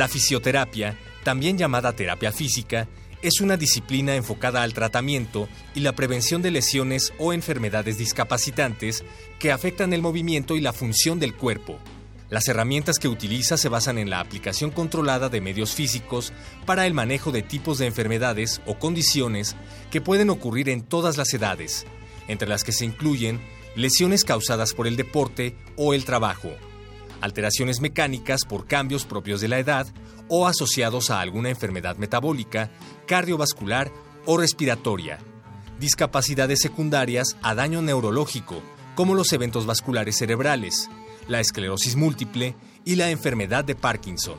La fisioterapia, también llamada terapia física, es una disciplina enfocada al tratamiento y la prevención de lesiones o enfermedades discapacitantes que afectan el movimiento y la función del cuerpo. Las herramientas que utiliza se basan en la aplicación controlada de medios físicos para el manejo de tipos de enfermedades o condiciones que pueden ocurrir en todas las edades, entre las que se incluyen lesiones causadas por el deporte o el trabajo, alteraciones mecánicas por cambios propios de la edad o asociados a alguna enfermedad metabólica, cardiovascular o respiratoria, discapacidades secundarias a daño neurológico, como los eventos vasculares cerebrales, la esclerosis múltiple y la enfermedad de Parkinson.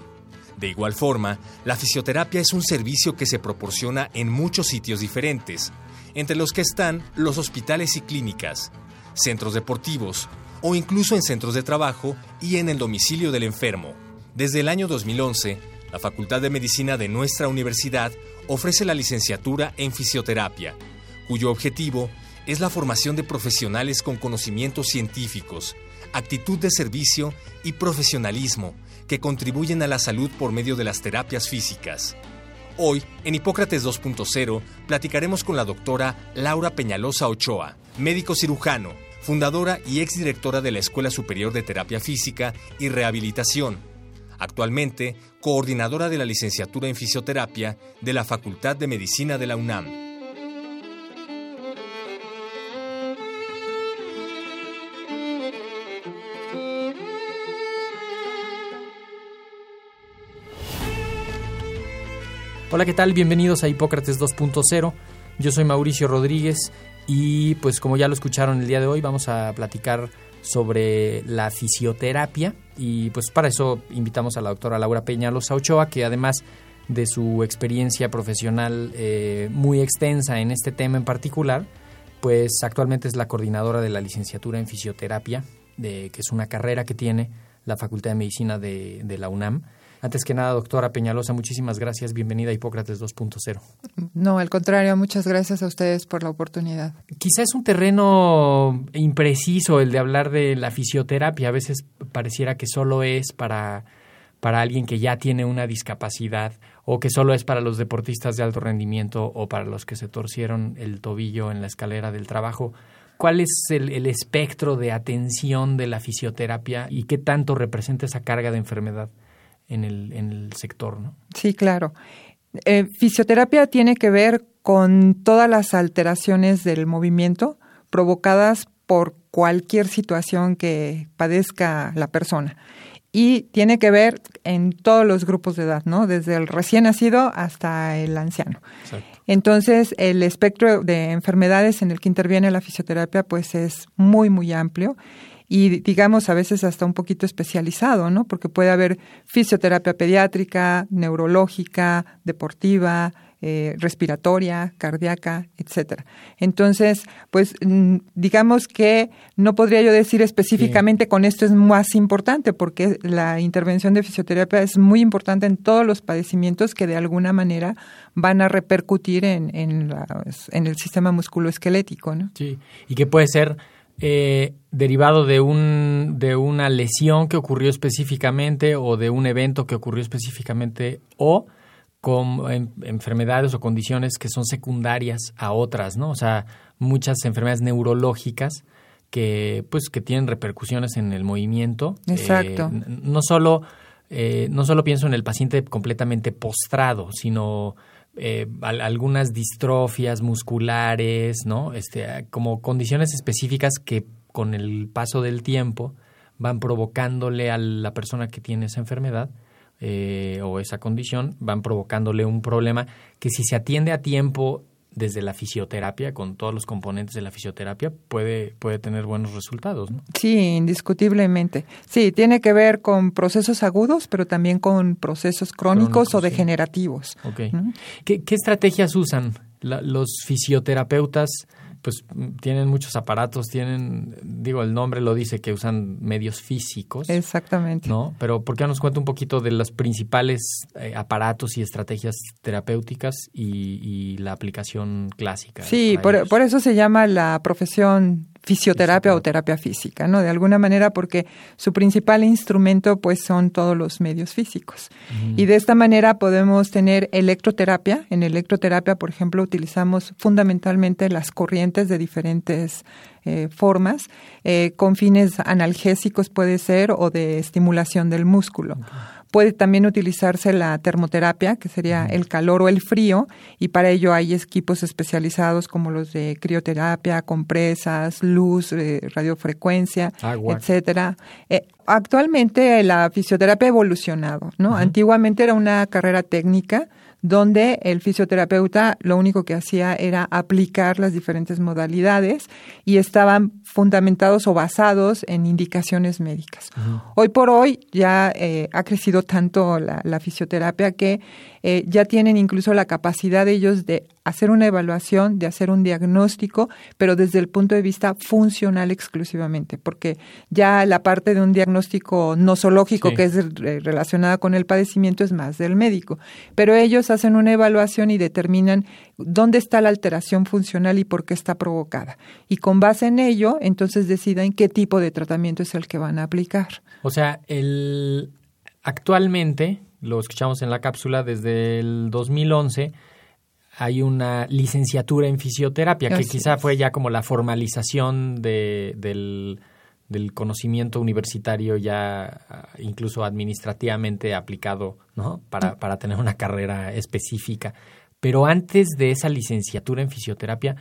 De igual forma, la fisioterapia es un servicio que se proporciona en muchos sitios diferentes, entre los que están los hospitales y clínicas, centros deportivos, o incluso en centros de trabajo y en el domicilio del enfermo. Desde el año 2011, la Facultad de Medicina de nuestra universidad ofrece la licenciatura en fisioterapia, cuyo objetivo es la formación de profesionales con conocimientos científicos, actitud de servicio y profesionalismo que contribuyen a la salud por medio de las terapias físicas. Hoy, en Hipócrates 2.0, platicaremos con la doctora Laura Peñalosa Ochoa, médico cirujano, fundadora y exdirectora de la Escuela Superior de Terapia Física y Rehabilitación. Actualmente, coordinadora de la licenciatura en fisioterapia de la Facultad de Medicina de la UNAM. Hola, ¿qué tal? Bienvenidos a Hipócrates 2.0. Yo soy Mauricio Rodríguez y pues como ya lo escucharon el día de hoy vamos a platicar sobre la fisioterapia y pues para eso invitamos a la doctora Laura Peñalosa Ochoa que además de su experiencia profesional eh, muy extensa en este tema en particular, pues actualmente es la coordinadora de la licenciatura en fisioterapia, de, que es una carrera que tiene la Facultad de Medicina de, de la UNAM. Antes que nada, doctora Peñalosa, muchísimas gracias. Bienvenida a Hipócrates 2.0. No, al contrario, muchas gracias a ustedes por la oportunidad. Quizás es un terreno impreciso el de hablar de la fisioterapia. A veces pareciera que solo es para, para alguien que ya tiene una discapacidad o que solo es para los deportistas de alto rendimiento o para los que se torcieron el tobillo en la escalera del trabajo. ¿Cuál es el, el espectro de atención de la fisioterapia y qué tanto representa esa carga de enfermedad? En el, en el sector, ¿no? Sí, claro. Eh, fisioterapia tiene que ver con todas las alteraciones del movimiento provocadas por cualquier situación que padezca la persona. Y tiene que ver en todos los grupos de edad, ¿no? Desde el recién nacido hasta el anciano. Exacto. Entonces, el espectro de enfermedades en el que interviene la fisioterapia, pues es muy, muy amplio y digamos a veces hasta un poquito especializado, ¿no? Porque puede haber fisioterapia pediátrica, neurológica, deportiva, eh, respiratoria, cardíaca, etcétera. Entonces, pues mm, digamos que no podría yo decir específicamente con esto es más importante, porque la intervención de fisioterapia es muy importante en todos los padecimientos que de alguna manera van a repercutir en, en, en el sistema musculoesquelético, ¿no? Sí, y que puede ser eh, derivado de, un, de una lesión que ocurrió específicamente o de un evento que ocurrió específicamente o con enfermedades o condiciones que son secundarias a otras, ¿no? O sea, muchas enfermedades neurológicas que, pues, que tienen repercusiones en el movimiento. Exacto. Eh, no solo eh, no solo pienso en el paciente completamente postrado, sino eh, algunas distrofias musculares, ¿no? Este, como condiciones específicas que con el paso del tiempo van provocándole a la persona que tiene esa enfermedad eh, o esa condición, van provocándole un problema que si se atiende a tiempo desde la fisioterapia, con todos los componentes de la fisioterapia, puede, puede tener buenos resultados. ¿no? Sí, indiscutiblemente. Sí, tiene que ver con procesos agudos, pero también con procesos crónicos, Crónicos, o sí. degenerativos. ¿Qué, qué estrategias usan la- los fisioterapeutas? Pues tienen muchos aparatos, tienen, digo, el nombre lo dice que usan medios físicos. Exactamente. ¿no? Pero ¿por qué no nos cuenta un poquito de los principales eh, aparatos y estrategias terapéuticas y, y la aplicación clásica? Sí, por, por eso se llama la profesión fisioterapia o terapia física, ¿no? De alguna manera porque su principal instrumento pues son todos los medios físicos. Y de esta manera podemos tener electroterapia. En electroterapia, por ejemplo, utilizamos fundamentalmente las corrientes de diferentes eh, formas, eh, con fines analgésicos puede ser o de estimulación del músculo. Puede también utilizarse la termoterapia, que sería el calor o el frío, y para ello hay equipos especializados como los de crioterapia, compresas, luz, eh, radiofrecuencia, Agua. etcétera. Eh, actualmente la fisioterapia ha evolucionado, ¿no? Antiguamente era una carrera técnica donde el fisioterapeuta lo único que hacía era aplicar las diferentes modalidades y estaban fundamentados o basados en indicaciones médicas. Hoy por hoy ya eh, ha crecido tanto la, la fisioterapia que eh, ya tienen incluso la capacidad de ellos de hacer una evaluación, de hacer un diagnóstico, pero desde el punto de vista funcional exclusivamente, porque ya la parte de un diagnóstico nosológico Sí. que es relacionada con el padecimiento es más del médico, pero ellos hacen una evaluación y determinan dónde está la alteración funcional y por qué está provocada. Y con base en ello, entonces deciden qué tipo de tratamiento es el que van a aplicar. O sea, el, actualmente, lo escuchamos en la cápsula, desde el 2011 hay una licenciatura en fisioterapia, que Así quizá es. fue ya como la formalización de, del, del conocimiento universitario ya ah, incluso administrativamente aplicado, ¿no? Para, para tener una carrera específica. Pero antes de esa licenciatura en fisioterapia,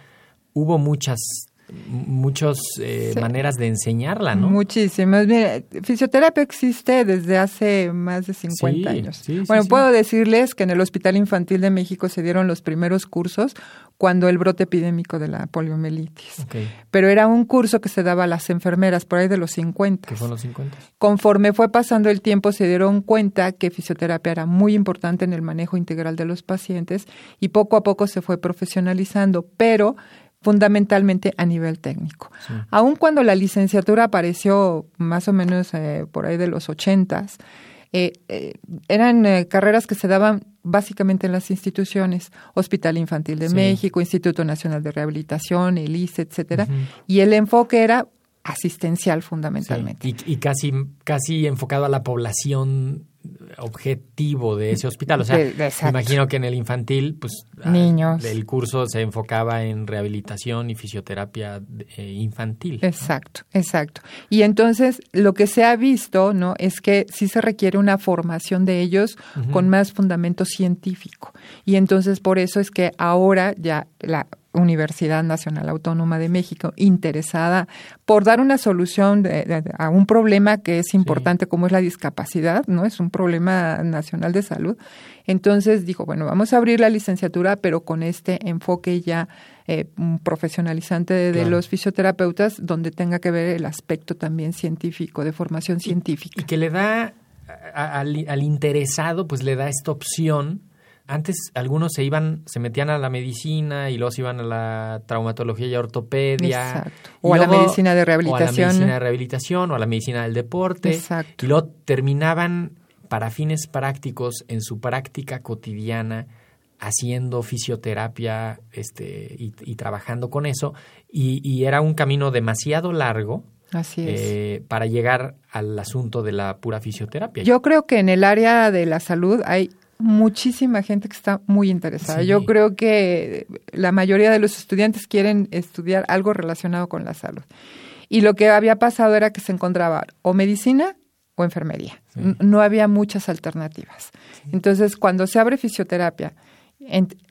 hubo muchas muchas eh, Sí. maneras de enseñarla, ¿no? Muchísimas. Mira, fisioterapia existe desde hace más de 50 Sí, años. sí, bueno, puedo decirles que en el Hospital Infantil de México se dieron los primeros cursos cuando el brote epidémico de la poliomielitis. Ok, Pero era un curso que se daba a las enfermeras por ahí de los 50. que fue en los 50. Conforme fue pasando el tiempo, se dieron cuenta que fisioterapia era muy importante en el manejo integral de los pacientes y poco a poco se fue profesionalizando, pero fundamentalmente a nivel técnico. Sí. Aun cuando la licenciatura apareció más o menos eh, por ahí de los ochentas, eh, eh, eran eh, carreras que se daban básicamente en las instituciones, Hospital Infantil de Sí. México, Instituto Nacional de Rehabilitación, el ICE, etcétera, y el enfoque era asistencial Sí, fundamentalmente. Y, y casi, casi enfocado a la población objetivo de ese hospital. O sea, me imagino que en el infantil, pues ah, Niños. el curso se enfocaba en rehabilitación y fisioterapia eh, infantil. Exacto, exacto. Y entonces lo que se ha visto, ¿no? Es que sí se requiere una formación de ellos con más fundamento científico. Y entonces por eso es que ahora ya la Universidad Nacional Autónoma de México, interesada por dar una solución de- a un problema que es importante como es la discapacidad, ¿no? Es un problema nacional de salud. Entonces dijo, bueno, vamos a abrir la licenciatura, pero con este enfoque ya eh, profesionalizante de, los fisioterapeutas, donde tenga que ver el aspecto también científico, de formación científica. Y que le da al interesado, pues le da esta opción. Antes algunos se iban, se metían a la medicina y luego se iban a la traumatología y ortopedia. Exacto. O a la medicina de O a la rehabilitación. medicina de rehabilitación o a la medicina del deporte. Exacto. Y luego terminaban para fines prácticos en su práctica cotidiana haciendo fisioterapia este, y, y trabajando con eso. Y, y era un camino demasiado largo Así es. eh, para llegar al asunto de la pura fisioterapia. Yo creo que en el área de la salud hay muchísima gente que está muy interesada. Sí. Yo creo que la mayoría de los estudiantes quieren estudiar algo relacionado con la salud. Y lo que había pasado era que se encontraba o medicina o enfermería. Sí. No había muchas alternativas. Entonces, cuando se abre fisioterapia,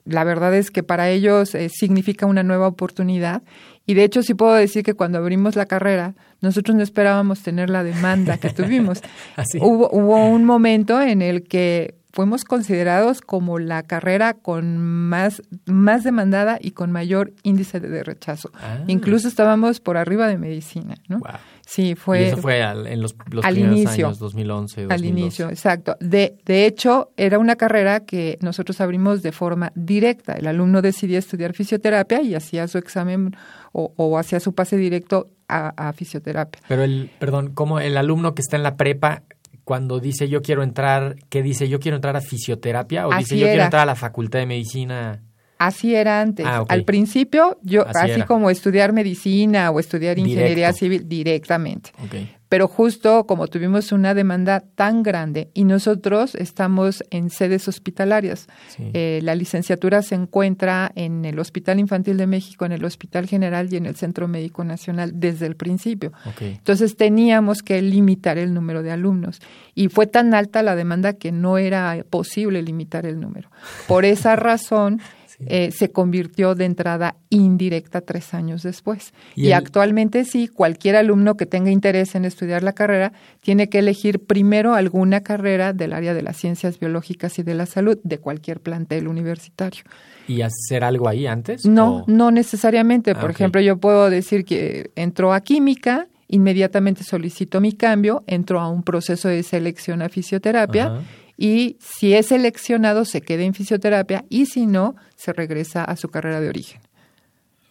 la verdad es que para ellos eh, significa una nueva oportunidad. Y de hecho, sí puedo decir que cuando abrimos la carrera, nosotros no esperábamos tener la demanda que tuvimos. Así. Hubo, hubo un momento en el que fuimos considerados como la carrera con más, más demandada y con mayor índice de rechazo. Ah. Incluso estábamos por arriba de medicina, ¿no? Wow. Sí, Y fue eso fue al- en los, los al primeros inicio. años, 2011, al 2012. inicio, exacto. De, de hecho, era una carrera que nosotros abrimos de forma directa. El alumno decidía estudiar fisioterapia y hacía su examen o, o hacía su pase directo a, a fisioterapia. Pero el, perdón, como el alumno que está en la prepa, cuando dice yo quiero entrar, ¿qué dice? ¿Yo quiero entrar a fisioterapia? ¿O Así dice yo quiero entrar a la facultad de medicina? Así era antes. Ah. Al principio, yo, Así como estudiar medicina o estudiar ingeniería Directo. civil directamente. Ok. Pero justo como tuvimos una demanda tan grande y nosotros estamos en sedes hospitalarias, Sí. eh, la licenciatura se encuentra en el Hospital Infantil de México, en el Hospital General y en el Centro Médico Nacional desde el principio. Entonces teníamos que limitar el número de alumnos y fue tan alta la demanda que no era posible limitar el número. Por esa razón. Eh, se convirtió de entrada indirecta tres años después. Y Y, el- actualmente sí, cualquier alumno que tenga interés en estudiar la carrera tiene que elegir primero alguna carrera del área de las ciencias biológicas y de la salud de cualquier plantel universitario. ¿Y hacer algo ahí antes? No, ¿O- no necesariamente. Por Ah, ejemplo, yo puedo decir que entró a química, inmediatamente solicito mi cambio, entro a un proceso de selección a fisioterapia. Y si es seleccionado se queda en fisioterapia y si no, se regresa a su carrera de origen.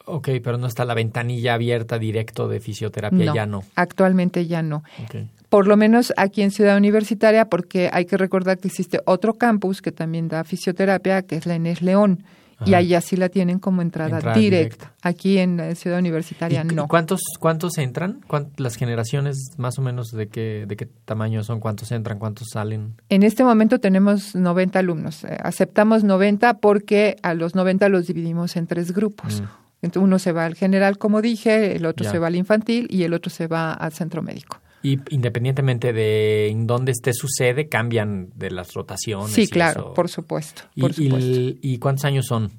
Ok, pero no está la ventanilla abierta directo de fisioterapia, No, ya no. actualmente ya no. Por lo menos aquí en Ciudad Universitaria, porque hay que recordar que existe otro campus que también da fisioterapia, que es la Enes León. Y allá sí la tienen como entrada, Entrada directa. directa. Aquí en la Ciudad ¿Y Universitaria no. ¿Cuántos, cuántos entran? ¿Cuán- las generaciones más o menos de qué, de qué tamaño son? ¿Cuántos entran? ¿Cuántos salen? En este momento tenemos 90 alumnos. Eh, aceptamos 90 porque a los 90 los dividimos en tres grupos. Mm. Entonces uno se va al general, como dije, el otro Ya. se va al infantil y el otro se va al centro médico. Y independientemente de en dónde esté su sede, cambian de las rotaciones. Sí, y claro, eso. por supuesto. ¿Y, por y supuesto. el- ¿Y cuántos años son?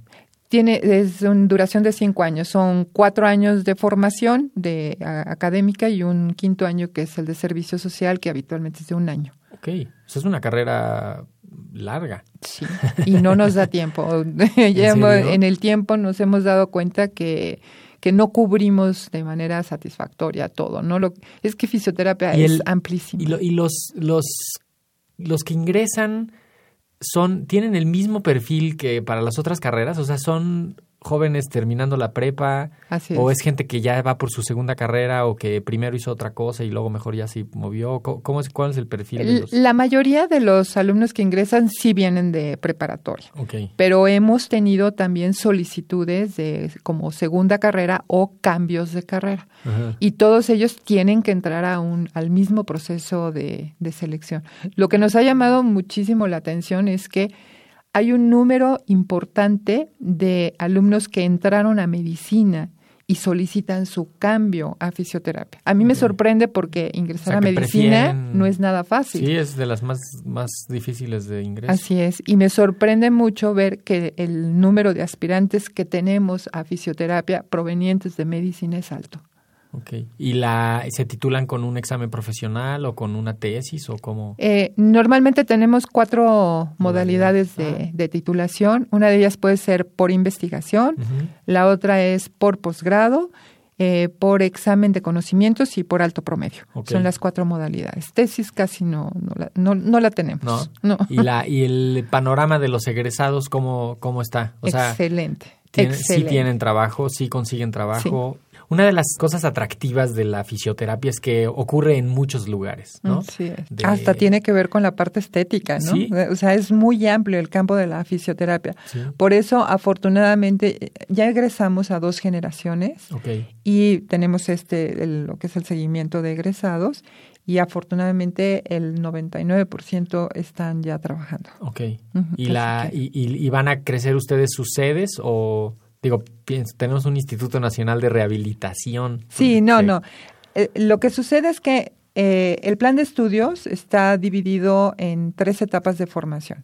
Tiene es una duración de cinco años. Son cuatro años de formación de a- académica y un quinto año que es el de servicio social, que habitualmente es de un año. Ok, eso es una carrera larga. Sí, y no nos da tiempo. En el tiempo nos hemos dado cuenta que, que no cubrimos de manera satisfactoria todo. No lo, es que fisioterapia Y es el- amplísima. Y, lo- y los, los, los que ingresan son, tienen el mismo perfil que para las otras carreras, o sea, son jóvenes terminando la prepa, Así o es. gente que ya va por su segunda carrera o que primero hizo otra cosa y luego mejor ya se movió. ¿Cómo, es, ¿Cuál es el perfil de los? La mayoría de los alumnos que ingresan sí vienen de preparatoria. Ok, pero hemos tenido también solicitudes de como segunda carrera o cambios de carrera. Ajá. Y todos ellos tienen que entrar a un, al mismo proceso de, de selección. Lo que nos ha llamado muchísimo la atención es que hay un número importante de alumnos que entraron a medicina y solicitan su cambio a fisioterapia. A mí me sorprende porque ingresar O sea, a medicina prefieren- no es nada fácil. Sí, es de las más, más difíciles de ingreso. Así es, y me sorprende mucho ver que el número de aspirantes que tenemos a fisioterapia provenientes de medicina es alto. Ok. ¿Y la, se titulan con un examen profesional o con una tesis o cómo? Eh, normalmente tenemos cuatro modalidades de, de titulación. Una de ellas puede ser por investigación, la otra es por posgrado, eh, por examen de conocimientos y por alto promedio. Son las cuatro modalidades. Tesis casi no, no, la, no, no la tenemos. ¿No? No. ¿Y, la, ¿Y el panorama de los egresados cómo, cómo está? O sea, excelente. tienen- sí excelente. tienen trabajo, sí consiguen trabajo. Una de las cosas atractivas de la fisioterapia es que ocurre en muchos lugares, ¿no? Así es. De- Hasta tiene que ver con la parte estética, ¿no? Sí. O sea, es muy amplio el campo de la fisioterapia. Sí. Por eso, afortunadamente, ya egresamos a dos generaciones Ok. y tenemos este el- lo que es el seguimiento de egresados y afortunadamente el 99% están ya trabajando. Ok. ¿Y, la, que- y, y- y van a crecer ustedes sus sedes o, digo, pienso, tenemos un Instituto Nacional de Rehabilitación? Sí, no, no. Eh, lo que sucede es que eh, el plan de estudios está dividido en tres etapas de formación.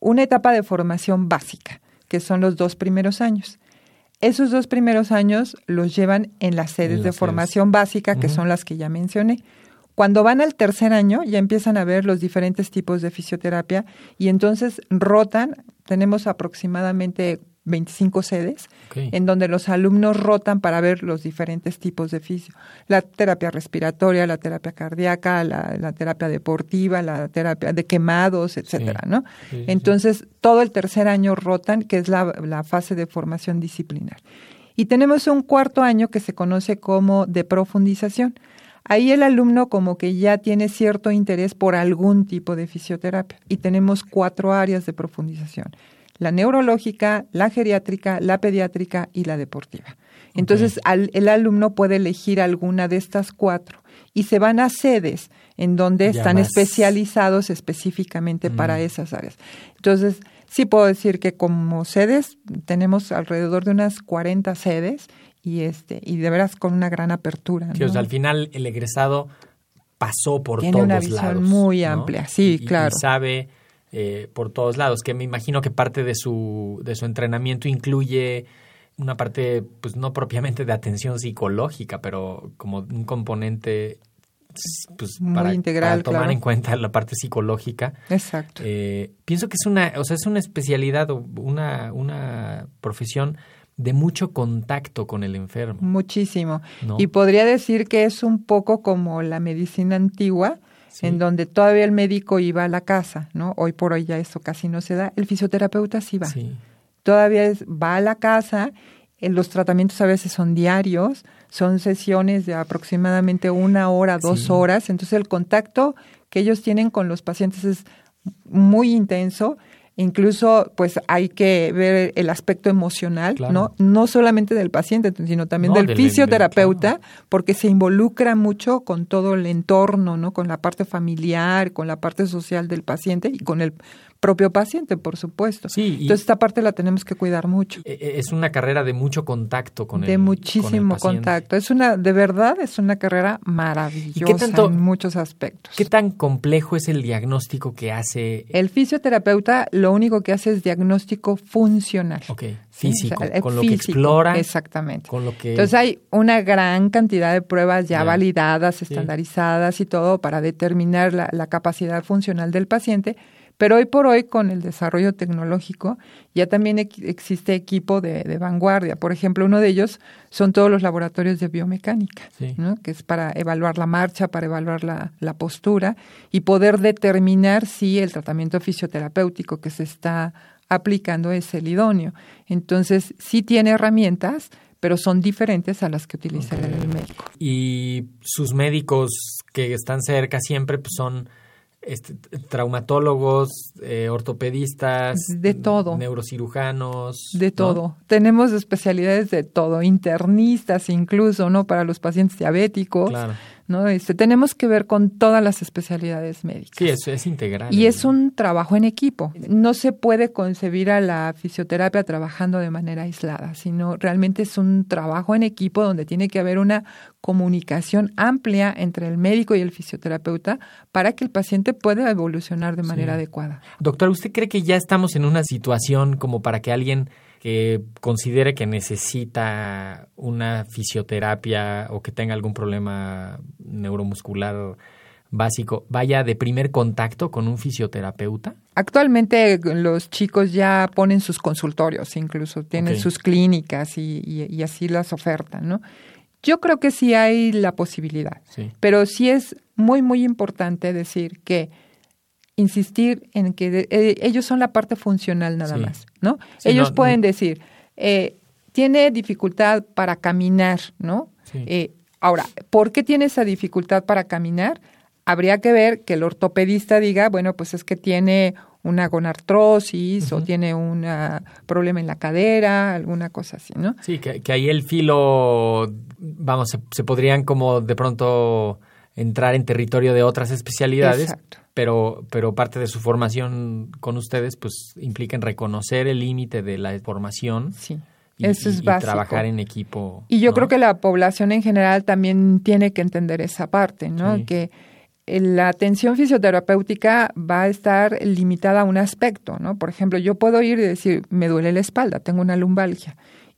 Una etapa de formación básica, que son los dos primeros años. Esos dos primeros años los llevan en las sedes En de sedes. formación básica, que son las que ya mencioné. Cuando van al tercer año ya empiezan a ver los diferentes tipos de fisioterapia y entonces rotan, tenemos aproximadamente 25 sedes, en donde los alumnos rotan para ver los diferentes tipos de fisio. La terapia respiratoria, la terapia cardíaca, la, la terapia deportiva, la terapia de quemados, etcétera, ¿no? Sí, sí, sí. Entonces, todo el tercer año rotan, que es la, la fase de formación disciplinar. Y tenemos un cuarto año que se conoce como de profundización. Ahí el alumno como que ya tiene cierto interés por algún tipo de fisioterapia. Y tenemos cuatro áreas de profundización. La neurológica, la geriátrica, la pediátrica y la deportiva. Entonces al- el alumno puede elegir alguna de estas cuatro y se van a sedes en donde Ya están más- especializados específicamente para esas áreas. Entonces, sí puedo decir que como sedes tenemos alrededor de unas 40 sedes y este y de veras con una gran apertura. Sí, ¿no? o sea, al final el egresado pasó por Tiene todos una visión lados. muy ¿no? amplia, sí, y- claro. Y sabe eh, por todos lados, que me imagino que parte de su, de su entrenamiento incluye una parte, pues no propiamente de atención psicológica, pero como un componente pues, Muy para, integral, para tomar claro. en cuenta la parte psicológica. Exacto. Eh, pienso que es una, o sea, es una especialidad o una, una profesión de mucho contacto con el enfermo. Muchísimo. ¿no? Y podría decir que es un poco como la medicina antigua, Sí. en donde todavía el médico iba a la casa, ¿no? Hoy por hoy ya eso casi no se da. El fisioterapeuta sí va. Sí. Todavía es, va a la casa, eh, los tratamientos a veces son diarios, son sesiones de aproximadamente una hora, dos Sí. horas, entonces el contacto que ellos tienen con los pacientes es muy intenso. Incluso, pues hay que ver el aspecto emocional, Claro. ¿no? No solamente del paciente, sino también No, del, del- del- fisioterapeuta, porque se involucra mucho con todo el entorno, ¿no? Con la parte familiar, con la parte social del paciente y con el propio paciente, por supuesto. Sí, y- Entonces, esta parte la tenemos que cuidar mucho. Eh, eh, Es una carrera de mucho contacto con el de con el muchísimo contacto. Es una, de verdad, es una carrera maravillosa tanto- en muchos aspectos. ¿Qué tan complejo es el diagnóstico que hace? El fisioterapeuta lo único que hace es diagnóstico funcional. Ok, físico, O sea, con lo que físico, explora, Exactamente. con lo que... Entonces hay una gran cantidad de pruebas ya Ya. validadas, estandarizadas y todo para determinar la, la capacidad funcional del paciente. Pero hoy por hoy, con el desarrollo tecnológico, ya también ex- existe equipo de, de vanguardia. Por ejemplo, uno de ellos son todos los laboratorios de biomecánica, Sí. ¿no? que es para evaluar la marcha, para evaluar la, la postura y poder determinar si el tratamiento fisioterapéutico que se está aplicando es el idóneo. Entonces, sí tiene herramientas, pero son diferentes a las que utiliza el- el médico. Y sus médicos que están cerca siempre pues, son este, traumatólogos, eh, ortopedistas, De todo. neurocirujanos. De ¿no? todo. Tenemos especialidades de todo, internistas incluso, ¿no? Para los pacientes diabéticos, Claro. ¿No? Este, tenemos que ver con todas las especialidades médicas. Sí, eso es integral. Y es un trabajo en equipo. No se puede concebir a la fisioterapia trabajando de manera aislada, sino realmente es un trabajo en equipo donde tiene que haber una comunicación amplia entre el médico y el fisioterapeuta para que el paciente pueda evolucionar de manera Sí. adecuada. Doctor, ¿usted cree que ya estamos en una situación como para que alguien que considere que necesita una fisioterapia o que tenga algún problema neuromuscular básico vaya de primer contacto con un fisioterapeuta? Actualmente los chicos ya ponen sus consultorios, incluso tienen sus clínicas y, y- y así las ofertan, ¿no? Yo creo que sí hay la posibilidad, Sí. pero sí es muy, muy importante decir que insistir en que de- eh, ellos son la parte funcional nada Sí. más, ¿no? Sí, ellos no- pueden decir, eh, tiene dificultad para caminar, ¿no? Sí. Eh, ahora, ¿por qué tiene esa dificultad para caminar? Habría que ver que el ortopedista diga, bueno, pues es que tiene una gonartrosis o tiene un problema en la cadera, alguna cosa así, ¿no? Sí, que, que ahí el filo, vamos, se, se podrían como de pronto entrar en territorio de otras especialidades, Exacto. pero, pero parte de su formación con ustedes pues implica en reconocer el límite de la formación Sí. y, Eso es y- y básico. trabajar en equipo. Y yo ¿no? creo que la población en general también tiene que entender esa parte, ¿no? Sí. Que eh, la atención fisioterapéutica va a estar limitada a un aspecto, ¿no? Por ejemplo, yo puedo ir y decir, me duele la espalda, tengo una lumbalgia.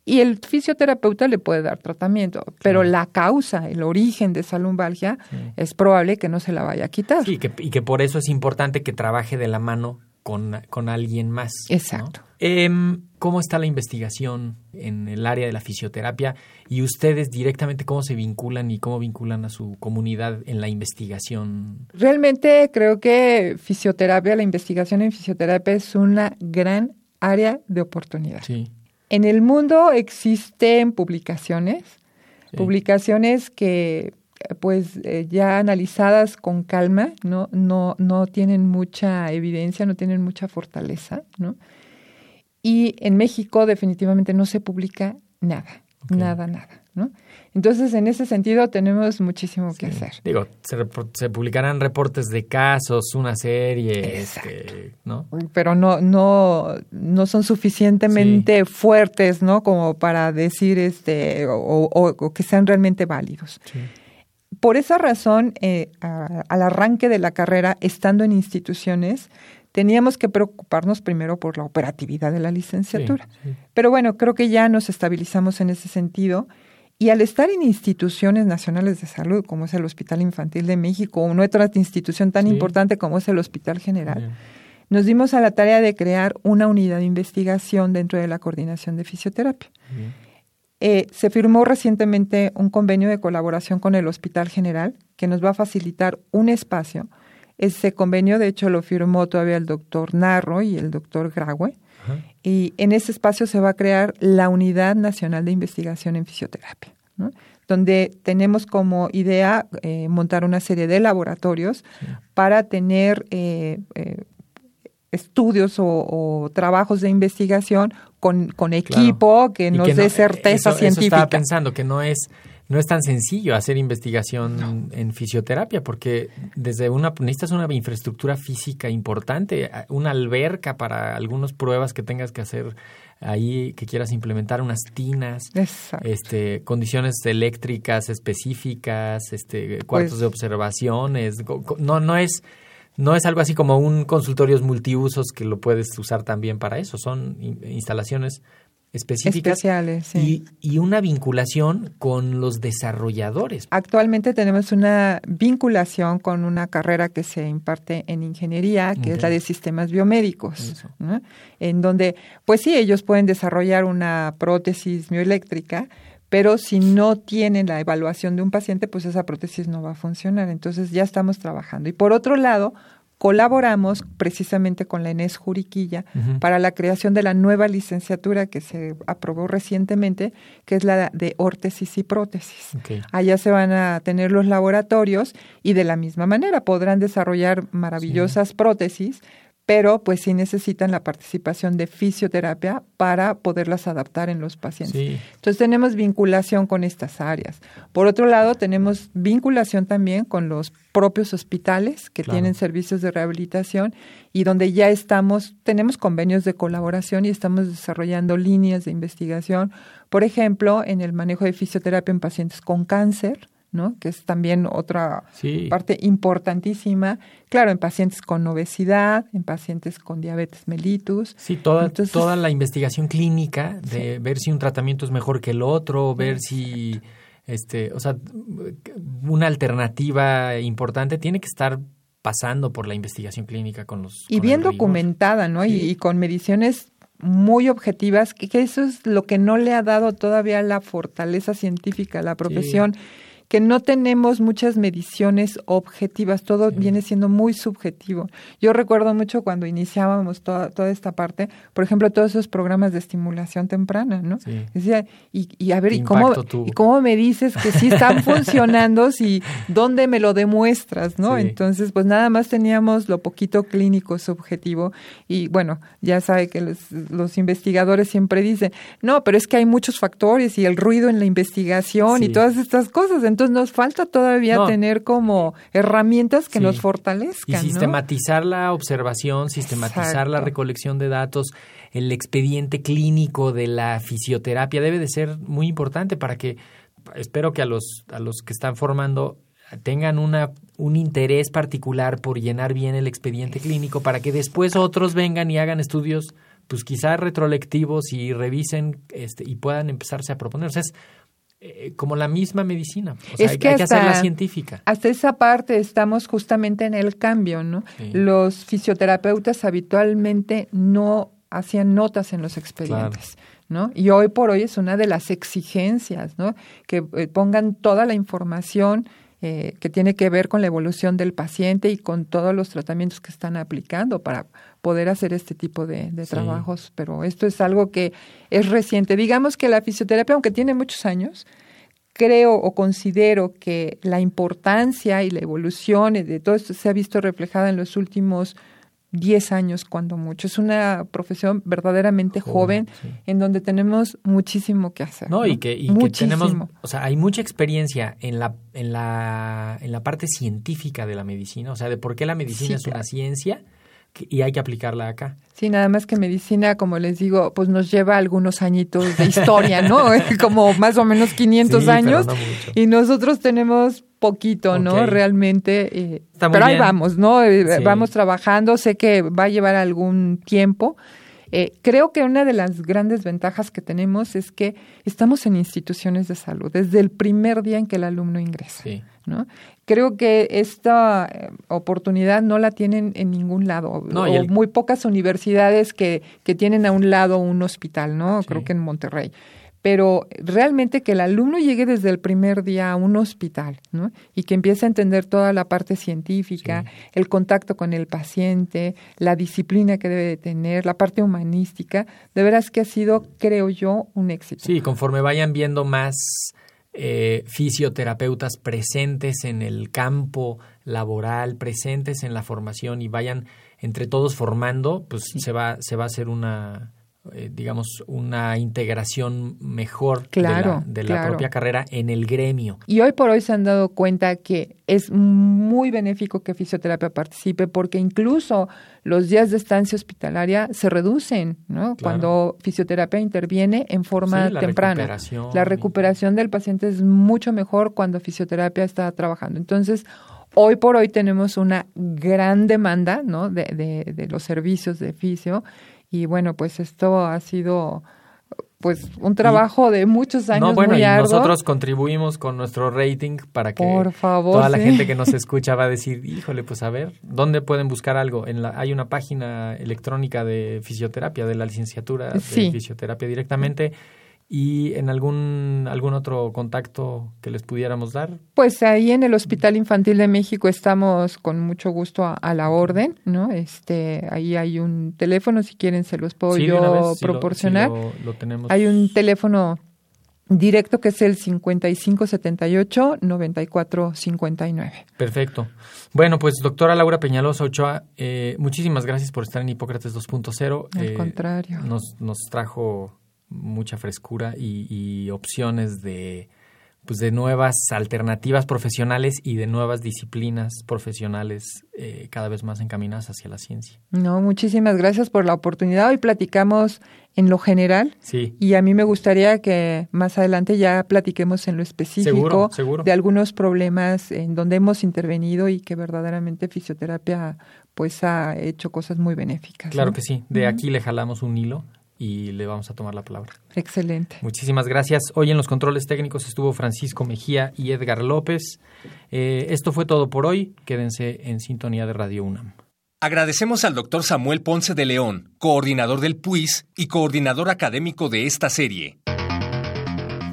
Y el fisioterapeuta le puede dar tratamiento, pero la causa, el origen de esa lumbalgia es probable que no se la vaya a quitar. Sí, que, y que por eso es importante que trabaje de la mano con, con alguien más. ¿no? Exacto. Em, ¿Cómo está la investigación en el área de la fisioterapia y ustedes directamente cómo se vinculan y cómo vinculan a su comunidad en la investigación? Realmente creo que fisioterapia, la investigación en fisioterapia es una gran área de oportunidad. Sí. En el mundo existen publicaciones, Sí. publicaciones que pues eh, ya analizadas con calma, no, no, no tienen mucha evidencia, no tienen mucha fortaleza, ¿no? Y en México definitivamente no se publica nada, nada, nada, ¿no? Entonces, en ese sentido tenemos muchísimo que hacer. Digo, se, se publicarán reportes de casos, una serie, este, ¿no? pero no, no, no son suficientemente fuertes, ¿no? Como para decir, este, o, o- o que sean realmente válidos. Sí. Por esa razón, eh, a- al arranque de la carrera, estando en instituciones, teníamos que preocuparnos primero por la operatividad de la licenciatura. Sí, sí. Pero bueno, creo que ya nos estabilizamos en ese sentido. Y al estar en instituciones nacionales de salud, como es el Hospital Infantil de México, o otra institución tan Sí. importante como es el Hospital General, Bien. nos dimos a la tarea de crear una unidad de investigación dentro de la coordinación de fisioterapia. Eh, se firmó recientemente un convenio de colaboración con el Hospital General que nos va a facilitar un espacio. Ese convenio, de hecho, lo firmó todavía el doctor Narro y el doctor Graue. Y en ese espacio se va a crear la Unidad Nacional de Investigación en Fisioterapia, ¿no? donde tenemos como idea eh, montar una serie de laboratorios para tener eh, eh, estudios o, o trabajos de investigación con, con equipo que nos que dé no- certeza eso- Eso científica. estaba pensando, que no es, no es tan sencillo hacer investigación en fisioterapia, porque desde una, necesitas una infraestructura física importante, una alberca para algunas pruebas que tengas que hacer ahí, que quieras implementar, unas tinas. Exacto. Este, condiciones eléctricas específicas, este, cuartos Pues- de observaciones, no, no es, no es algo así como un consultorios multiusos que lo puedes usar también para eso, son in- instalaciones específicas Especiales, sí. y, y una vinculación con los desarrolladores. Actualmente tenemos una vinculación con una carrera que se imparte en ingeniería, que es la de sistemas biomédicos, en donde, pues sí, ellos pueden desarrollar una prótesis mioeléctrica, pero si no tienen la evaluación de un paciente, pues esa prótesis no va a funcionar. Entonces ya estamos trabajando. Y por otro lado, colaboramos precisamente con la Enes Juriquilla para la creación de la nueva licenciatura que se aprobó recientemente, que es la de órtesis y prótesis. Allá se van a tener los laboratorios y de la misma manera podrán desarrollar maravillosas prótesis, pero pues sí necesitan la participación de fisioterapia para poderlas adaptar en los pacientes. Sí. Entonces tenemos vinculación con estas áreas. Por otro lado, tenemos vinculación también con los propios hospitales que Claro. tienen servicios de rehabilitación y donde ya estamos, tenemos convenios de colaboración y estamos desarrollando líneas de investigación, por ejemplo, en el manejo de fisioterapia en pacientes con cáncer, ¿no? que es también otra Sí. parte importantísima, claro, en pacientes con obesidad, en pacientes con diabetes mellitus. Sí, toda, Entonces- toda la investigación clínica de ver si un tratamiento es mejor que el otro, ver si, este, o sea, una alternativa importante tiene que estar pasando por la investigación clínica con los y con bien documentada, ¿no? Y- Sí. Y, con mediciones muy objetivas, que, que eso es lo que no le ha dado todavía la fortaleza científica a la profesión, que no tenemos muchas mediciones objetivas, todo viene siendo muy subjetivo. Yo recuerdo mucho cuando iniciábamos toda, toda esta parte, por ejemplo, todos esos programas de estimulación temprana, ¿no? Sí. Decía, y, y a ver, ¿Qué ¿y cómo, cómo me dices que sí están funcionando si dónde me lo demuestras, no? Sí. Entonces, pues nada más teníamos lo poquito clínico subjetivo y bueno, ya sabe que los, los investigadores siempre dicen, no, pero es que hay muchos factores y el ruido en la investigación y todas estas cosas, entonces nos falta todavía No. tener como herramientas que Sí. nos Y fortalezcan, ¿no? sistematizar la observación, sistematizar la recolección de datos, el expediente clínico de la fisioterapia debe de ser muy importante para que espero que a los a los que están formando tengan una un interés particular por llenar bien el expediente clínico para que después otros vengan y hagan estudios pues quizá retrolectivos y revisen este, y puedan empezarse a proponer. O sea, es eh, como la misma medicina. O sea, Es hay, que hay que hacerla hasta- científica. Hasta esa parte estamos justamente en el cambio, ¿no? Sí. Los fisioterapeutas habitualmente no hacían notas en los expedientes, ¿no? Y hoy por hoy es una de las exigencias, ¿no? Que eh, pongan toda la información eh, que tiene que ver con la evolución del paciente y con todos los tratamientos que están aplicando para poder hacer este tipo de, de Sí. trabajos. Pero esto es algo que es reciente. Digamos que la fisioterapia, aunque tiene muchos años, creo o considero que la importancia y la evolución de todo esto se ha visto reflejada en los últimos 10 años, cuando mucho. Es una profesión verdaderamente joven, Joven, sí. en donde tenemos muchísimo que hacer. No, y que, y que tenemos, o sea, hay mucha experiencia en la, en la, en la parte científica de la medicina, o sea, de por qué la medicina Sí, es una claro. ciencia y hay que aplicarla acá. Sí, nada más que medicina, como les digo, pues nos lleva algunos añitos de historia, ¿no? como más o menos 500 Sí, pero años. no. Y nosotros tenemos poquito, ¿no? Realmente. eh, pero ahí bien. vamos, ¿no? Eh, Sí. Vamos trabajando. Sé que va a llevar algún tiempo. Eh, creo que una de las grandes ventajas que tenemos es que estamos en instituciones de salud desde el primer día en que el alumno ingresa. Sí. ¿no? Creo que esta eh, oportunidad no la tienen en ningún lado, No, o el- muy pocas universidades que, que tienen a un lado un hospital, ¿no? Sí. Creo que en Monterrey. Pero realmente que el alumno llegue desde el primer día a un hospital, ¿no? Y que empiece a entender toda la parte científica, Sí. el contacto con el paciente, la disciplina que debe de tener, la parte humanística, de veras que ha sido, creo yo, un éxito. Sí, conforme vayan viendo más eh, fisioterapeutas presentes en el campo laboral, presentes en la formación y vayan entre todos formando, pues se va se va a hacer una eh, digamos una integración mejor Claro, de la, de la claro. propia carrera en el gremio. Y hoy por hoy se han dado cuenta que es muy benéfico que fisioterapia participe porque incluso los días de estancia hospitalaria se reducen, ¿no? Cuando fisioterapia interviene en forma Sí, la temprana. recuperación La y- recuperación del paciente es mucho mejor cuando fisioterapia está trabajando. Entonces, hoy por hoy tenemos una gran demanda, ¿no? De, de, de los servicios de fisio y bueno, pues esto ha sido pues un trabajo de muchos años No, bueno, muy y arduo. nosotros contribuimos con nuestro rating para que Por favor, toda la sí. gente que nos escucha va a decir, híjole, pues a ver, ¿dónde pueden buscar algo? En la, hay una página electrónica de fisioterapia, de la licenciatura de Sí. fisioterapia directamente, y en algún, algún otro contacto que les pudiéramos dar. Pues ahí en el Hospital Infantil de México estamos con mucho gusto a, a la orden, ¿no? Este, ahí hay un teléfono, si quieren se los puedo Sí, yo vez, sí lo- proporcionar. lo, lo tenemos. Hay un teléfono directo que es el 5578 9459. Perfecto. Bueno, pues doctora Laura Peñalosa Ochoa, eh, muchísimas gracias por estar en Hipócrates 2.0. Al Eh, contrario. Nos, nos trajo mucha frescura y, y opciones de pues de nuevas alternativas profesionales y de nuevas disciplinas profesionales eh, cada vez más encaminadas hacia la ciencia. No, muchísimas gracias por la oportunidad. Hoy platicamos en lo general Sí, y a mí me gustaría que más adelante ya platiquemos en lo específico Seguro, seguro. de algunos problemas en donde hemos intervenido y que verdaderamente fisioterapia pues ha hecho cosas muy benéficas. claro ¿no? que sí. De aquí le jalamos un hilo y le vamos a tomar la palabra. Excelente. Muchísimas gracias. Hoy en los controles técnicos estuvo Francisco Mejía y Edgar López. Eh, esto fue todo por hoy. Quédense en sintonía de Radio UNAM. Agradecemos al doctor Samuel Ponce de León, coordinador del PUIS y coordinador académico de esta serie.